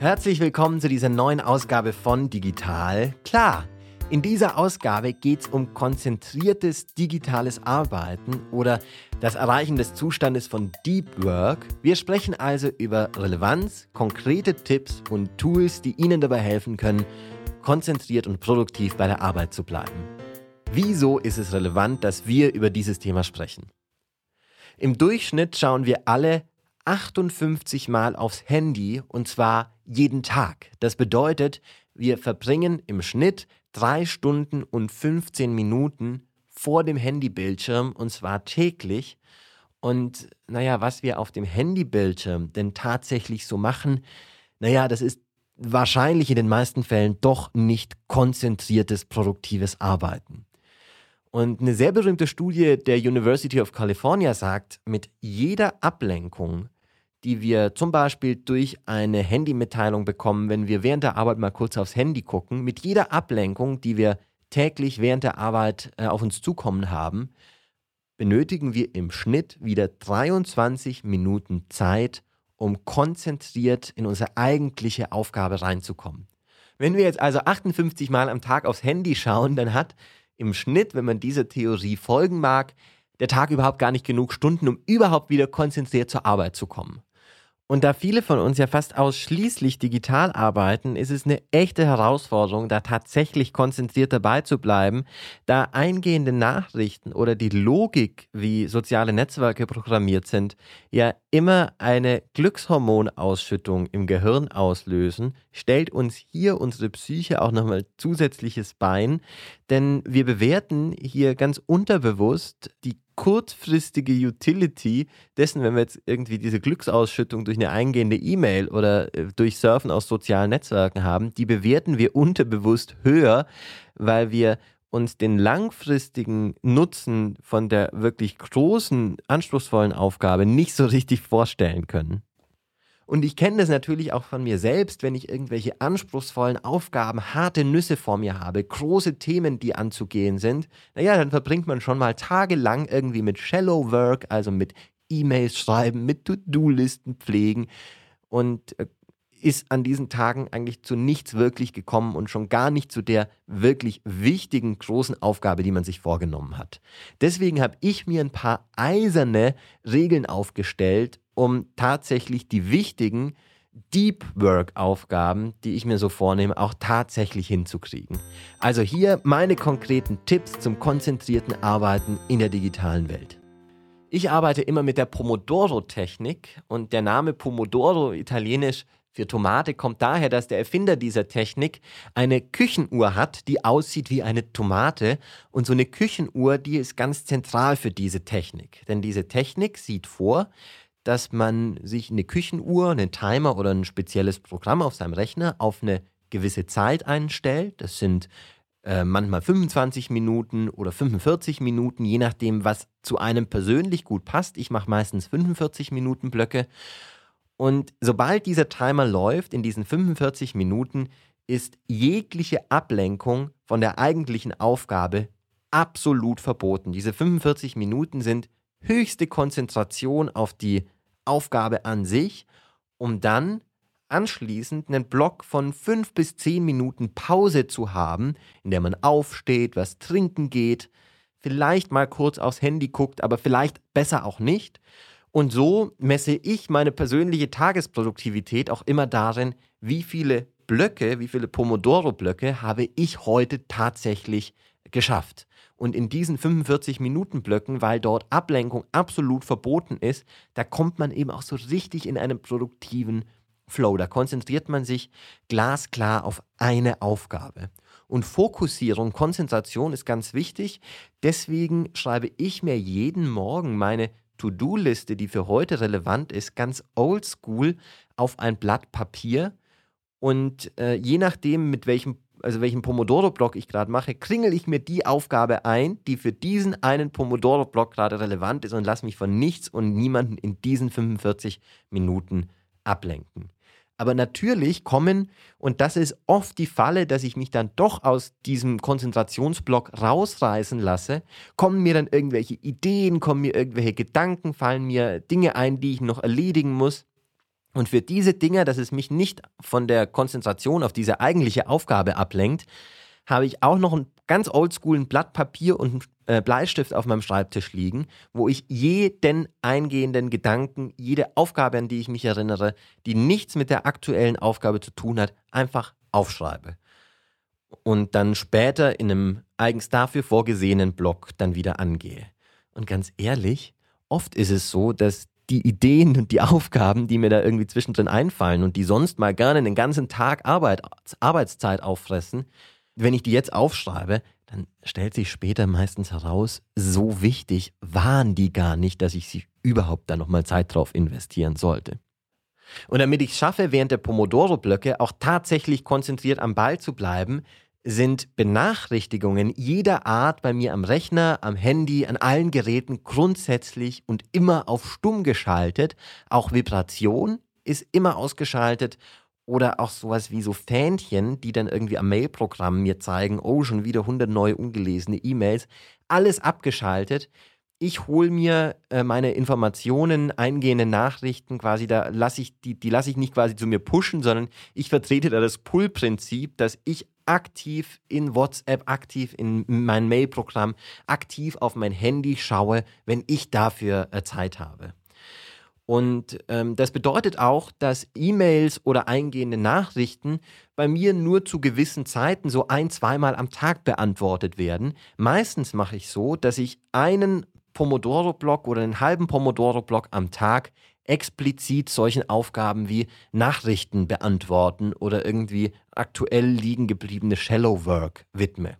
Herzlich willkommen zu dieser neuen Ausgabe von Digital Klar. In dieser Ausgabe geht es um konzentriertes digitales Arbeiten oder das Erreichen des Zustandes von Deep Work. Wir sprechen also über Relevanz, konkrete Tipps und Tools, die Ihnen dabei helfen können, konzentriert und produktiv bei der Arbeit zu bleiben. Wieso ist es relevant, dass wir über dieses Thema sprechen? Im Durchschnitt schauen wir alle 58 Mal aufs Handy und zwar jeden Tag. Das bedeutet, wir verbringen im Schnitt drei Stunden und 15 Minuten vor dem Handybildschirm und zwar täglich. Und naja, was wir auf dem Handybildschirm denn tatsächlich so machen, naja, das ist wahrscheinlich in den meisten Fällen doch nicht konzentriertes, produktives Arbeiten. Und eine sehr berühmte Studie der University of California sagt, mit jeder Ablenkung die wir zum Beispiel durch eine Handymitteilung bekommen, wenn wir während der Arbeit mal kurz aufs Handy gucken, mit jeder Ablenkung, die wir täglich während der Arbeit äh, auf uns zukommen haben, benötigen wir im Schnitt wieder 23 Minuten Zeit, um konzentriert in unsere eigentliche Aufgabe reinzukommen. Wenn wir jetzt also 58 Mal am Tag aufs Handy schauen, dann hat im Schnitt, wenn man dieser Theorie folgen mag, der Tag überhaupt gar nicht genug Stunden, um überhaupt wieder konzentriert zur Arbeit zu kommen. Und da viele von uns ja fast ausschließlich digital arbeiten, ist es eine echte Herausforderung, da tatsächlich konzentriert dabei zu bleiben, da eingehende Nachrichten oder die Logik, wie soziale Netzwerke programmiert sind, ja immer eine Glückshormonausschüttung im Gehirn auslösen, stellt uns hier unsere Psyche auch nochmal zusätzliches Bein, denn wir bewerten hier ganz unterbewusst die kurzfristige Utility dessen, wenn wir jetzt irgendwie diese Glücksausschüttung durch eine eingehende E-Mail oder äh, durch Surfen aus sozialen Netzwerken haben, die bewerten wir unterbewusst höher, weil wir uns den langfristigen Nutzen von der wirklich großen, anspruchsvollen Aufgabe nicht so richtig vorstellen können. Und ich kenne das natürlich auch von mir selbst, wenn ich irgendwelche anspruchsvollen Aufgaben, harte Nüsse vor mir habe, große Themen, die anzugehen sind. Naja, dann verbringt man schon mal tagelang irgendwie mit Shallow Work, also mit E-Mails schreiben, mit To-Do-Listen pflegen und äh, ist an diesen Tagen eigentlich zu nichts wirklich gekommen und schon gar nicht zu der wirklich wichtigen großen Aufgabe, die man sich vorgenommen hat. Deswegen habe ich mir ein paar eiserne Regeln aufgestellt, um tatsächlich die wichtigen Deep Work Aufgaben, die ich mir so vornehme, auch tatsächlich hinzukriegen. Also hier meine konkreten Tipps zum konzentrierten Arbeiten in der digitalen Welt. Ich arbeite immer mit der Pomodoro-Technik und der Name Pomodoro italienisch für Tomate kommt daher, dass der Erfinder dieser Technik eine Küchenuhr hat, die aussieht wie eine Tomate. Und so eine Küchenuhr, die ist ganz zentral für diese Technik. Denn diese Technik sieht vor, dass man sich eine Küchenuhr, einen Timer oder ein spezielles Programm auf seinem Rechner auf eine gewisse Zeit einstellt. Das sind äh, manchmal 25 Minuten oder 45 Minuten, je nachdem, was zu einem persönlich gut passt. Ich mache meistens 45 Minuten Blöcke. Und sobald dieser Timer läuft, in diesen 45 Minuten, ist jegliche Ablenkung von der eigentlichen Aufgabe absolut verboten. Diese 45 Minuten sind höchste Konzentration auf die Aufgabe an sich, um dann anschließend einen Block von fünf bis zehn Minuten Pause zu haben, in der man aufsteht, was trinken geht, vielleicht mal kurz aufs Handy guckt, aber vielleicht besser auch nicht. Und so messe ich meine persönliche Tagesproduktivität auch immer darin, wie viele Blöcke, wie viele Pomodoro-Blöcke habe ich heute tatsächlich geschafft. Und in diesen 45 Minuten Blöcken, weil dort Ablenkung absolut verboten ist, da kommt man eben auch so richtig in einen produktiven Flow. Da konzentriert man sich glasklar auf eine Aufgabe. Und Fokussierung, Konzentration ist ganz wichtig. Deswegen schreibe ich mir jeden Morgen meine To-Do-Liste, die für heute relevant ist, ganz oldschool auf ein Blatt Papier. Und äh, je nachdem, mit welchem also welchen Pomodoro-Block ich gerade mache, kringel ich mir die Aufgabe ein, die für diesen einen Pomodoro-Block gerade relevant ist und lasse mich von nichts und niemanden in diesen 45 Minuten ablenken. Aber natürlich kommen, und das ist oft die Falle, dass ich mich dann doch aus diesem Konzentrationsblock rausreißen lasse, kommen mir dann irgendwelche Ideen, kommen mir irgendwelche Gedanken, fallen mir Dinge ein, die ich noch erledigen muss. Und für diese Dinge, dass es mich nicht von der Konzentration auf diese eigentliche Aufgabe ablenkt, habe ich auch noch einen ganz oldschoolen Blatt Papier und äh, Bleistift auf meinem Schreibtisch liegen, wo ich jeden eingehenden Gedanken, jede Aufgabe, an die ich mich erinnere, die nichts mit der aktuellen Aufgabe zu tun hat, einfach aufschreibe. Und dann später in einem eigens dafür vorgesehenen Blog dann wieder angehe. Und ganz ehrlich, oft ist es so, dass die Ideen und die Aufgaben, die mir da irgendwie zwischendrin einfallen und die sonst mal gerne den ganzen Tag Arbeit, Arbeitszeit auffressen, wenn ich die jetzt aufschreibe, dann stellt sich später meistens heraus, so wichtig waren die gar nicht, dass ich sie überhaupt da nochmal Zeit drauf investieren sollte. Und damit ich es schaffe, während der Pomodoro-Blöcke auch tatsächlich konzentriert am Ball zu bleiben, sind Benachrichtigungen jeder Art bei mir am Rechner, am Handy, an allen Geräten grundsätzlich und immer auf stumm geschaltet. Auch Vibration ist immer ausgeschaltet oder auch sowas wie so Fähnchen, die dann irgendwie am Mailprogramm mir zeigen, oh, schon wieder 100 neue ungelesene E-Mails. Alles abgeschaltet. Ich hole mir äh, meine Informationen, eingehende Nachrichten quasi, da lasse ich die, die lasse ich nicht quasi zu mir pushen, sondern ich vertrete da das Pull-Prinzip, dass ich aktiv in WhatsApp, aktiv in mein Mailprogramm, aktiv auf mein Handy schaue, wenn ich dafür äh, Zeit habe. Und ähm, das bedeutet auch, dass E-Mails oder eingehende Nachrichten bei mir nur zu gewissen Zeiten so ein, zweimal am Tag beantwortet werden. Meistens mache ich so, dass ich einen Pomodoro-Block oder einen halben Pomodoro-Block am Tag explizit solchen Aufgaben wie Nachrichten beantworten oder irgendwie aktuell liegen gebliebene Shallow Work widme.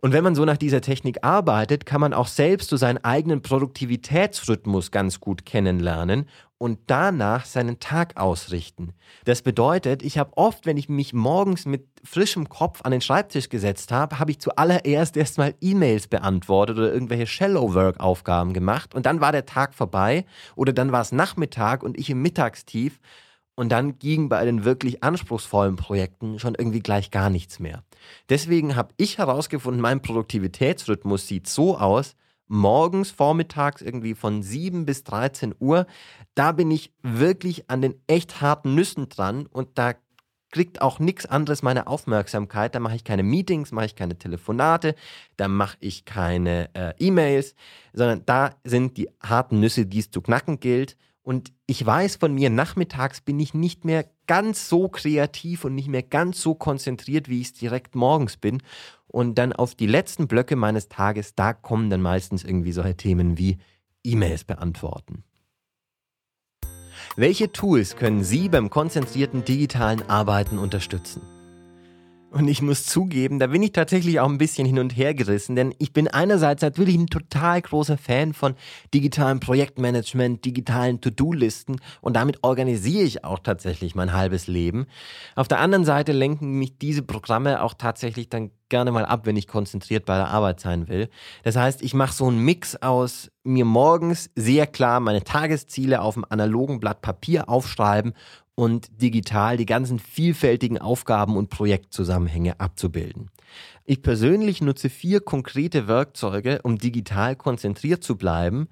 Und wenn man so nach dieser Technik arbeitet, kann man auch selbst so seinen eigenen Produktivitätsrhythmus ganz gut kennenlernen und danach seinen Tag ausrichten. Das bedeutet, ich habe oft, wenn ich mich morgens mit frischem Kopf an den Schreibtisch gesetzt habe, habe ich zuallererst erstmal E-Mails beantwortet oder irgendwelche Shallow-Work-Aufgaben gemacht und dann war der Tag vorbei oder dann war es Nachmittag und ich im Mittagstief und dann ging bei den wirklich anspruchsvollen Projekten schon irgendwie gleich gar nichts mehr. Deswegen habe ich herausgefunden, mein Produktivitätsrhythmus sieht so aus, morgens, vormittags irgendwie von 7 bis 13 Uhr, da bin ich wirklich an den echt harten Nüssen dran und da kriegt auch nichts anderes meine Aufmerksamkeit. Da mache ich keine Meetings, mache ich keine Telefonate, da mache ich keine äh, E-Mails, sondern da sind die harten Nüsse, die es zu knacken gilt. Und ich weiß von mir, nachmittags bin ich nicht mehr ganz so kreativ und nicht mehr ganz so konzentriert, wie ich es direkt morgens bin. Und dann auf die letzten Blöcke meines Tages, da kommen dann meistens irgendwie solche Themen wie E-Mails beantworten. Welche Tools können Sie beim konzentrierten digitalen Arbeiten unterstützen? Und ich muss zugeben, da bin ich tatsächlich auch ein bisschen hin und her gerissen, denn ich bin einerseits natürlich ein total großer Fan von digitalem Projektmanagement, digitalen To-Do-Listen und damit organisiere ich auch tatsächlich mein halbes Leben. Auf der anderen Seite lenken mich diese Programme auch tatsächlich dann gerne mal ab, wenn ich konzentriert bei der Arbeit sein will. Das heißt, ich mache so einen Mix aus mir morgens sehr klar meine Tagesziele auf dem analogen Blatt Papier aufschreiben und digital die ganzen vielfältigen Aufgaben und Projektzusammenhänge abzubilden. Ich persönlich nutze vier konkrete Werkzeuge, um digital konzentriert zu bleiben.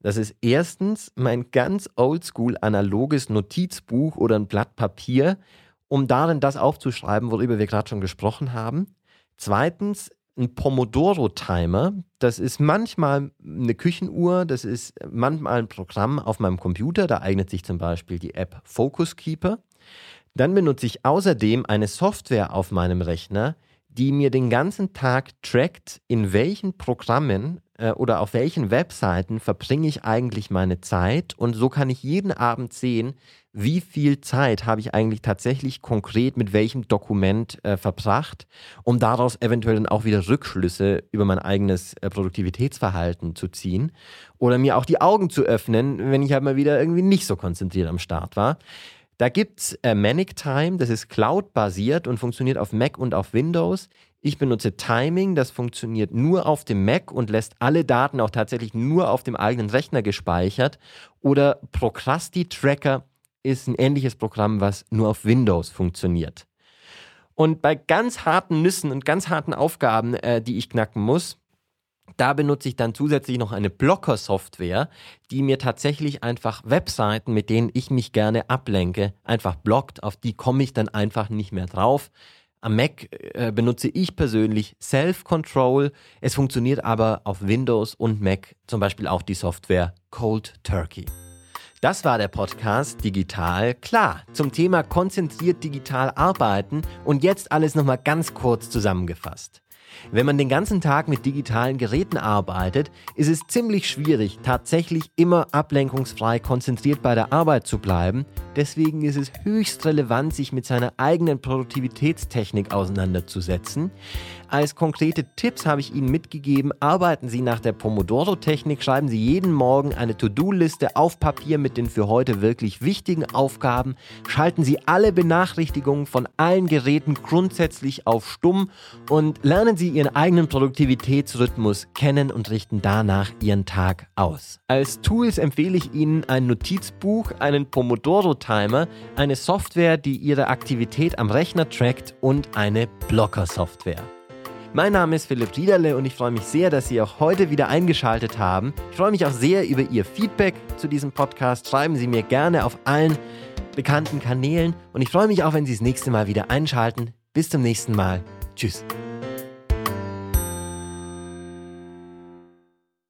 Das ist erstens mein ganz oldschool analoges Notizbuch oder ein Blatt Papier, um darin das aufzuschreiben, worüber wir gerade schon gesprochen haben. Zweitens ein Pomodoro-Timer. Das ist manchmal eine Küchenuhr, das ist manchmal ein Programm auf meinem Computer. Da eignet sich zum Beispiel die App Focus Keeper. Dann benutze ich außerdem eine Software auf meinem Rechner, die mir den ganzen Tag trackt, in welchen Programmen äh, oder auf welchen Webseiten verbringe ich eigentlich meine Zeit. Und so kann ich jeden Abend sehen, wie viel Zeit habe ich eigentlich tatsächlich konkret mit welchem Dokument äh, verbracht, um daraus eventuell dann auch wieder Rückschlüsse über mein eigenes äh, Produktivitätsverhalten zu ziehen oder mir auch die Augen zu öffnen, wenn ich halt mal wieder irgendwie nicht so konzentriert am Start war. Da gibt es äh, Manic Time, das ist Cloud-basiert und funktioniert auf Mac und auf Windows. Ich benutze Timing, das funktioniert nur auf dem Mac und lässt alle Daten auch tatsächlich nur auf dem eigenen Rechner gespeichert. Oder Procrasti Tracker, ist ein ähnliches Programm, was nur auf Windows funktioniert. Und bei ganz harten Nüssen und ganz harten Aufgaben, äh, die ich knacken muss, Da benutze ich dann zusätzlich noch eine Blocker-Software, die mir tatsächlich einfach Webseiten, mit denen ich mich gerne ablenke, einfach blockt. Auf die komme ich dann einfach nicht mehr drauf. Am Mac äh, benutze ich persönlich Self-Control. Es funktioniert aber auf Windows und Mac zum Beispiel auch die Software Cold Turkey. Das war der Podcast Digital klar zum Thema konzentriert digital arbeiten und jetzt alles nochmal ganz kurz zusammengefasst. Wenn man den ganzen Tag mit digitalen Geräten arbeitet, ist es ziemlich schwierig, tatsächlich immer ablenkungsfrei konzentriert bei der Arbeit zu bleiben. Deswegen ist es höchst relevant, sich mit seiner eigenen Produktivitätstechnik auseinanderzusetzen. Als konkrete Tipps habe ich Ihnen mitgegeben, arbeiten Sie nach der Pomodoro-Technik, schreiben Sie jeden Morgen eine To-Do-Liste auf Papier mit den für heute wirklich wichtigen Aufgaben, schalten Sie alle Benachrichtigungen von allen Geräten grundsätzlich auf Stumm und lernen Sie Ihren eigenen Produktivitätsrhythmus kennen und richten danach Ihren Tag aus. Als Tools empfehle ich Ihnen ein Notizbuch, einen Pomodoro-Timer, eine Software, die Ihre Aktivität am Rechner trackt und eine Blocker-Software. Mein Name ist Philipp Riederle und ich freue mich sehr, dass Sie auch heute wieder eingeschaltet haben. Ich freue mich auch sehr über Ihr Feedback zu diesem Podcast. Schreiben Sie mir gerne auf allen bekannten Kanälen und ich freue mich auch, wenn Sie das nächste Mal wieder einschalten. Bis zum nächsten Mal. Tschüss.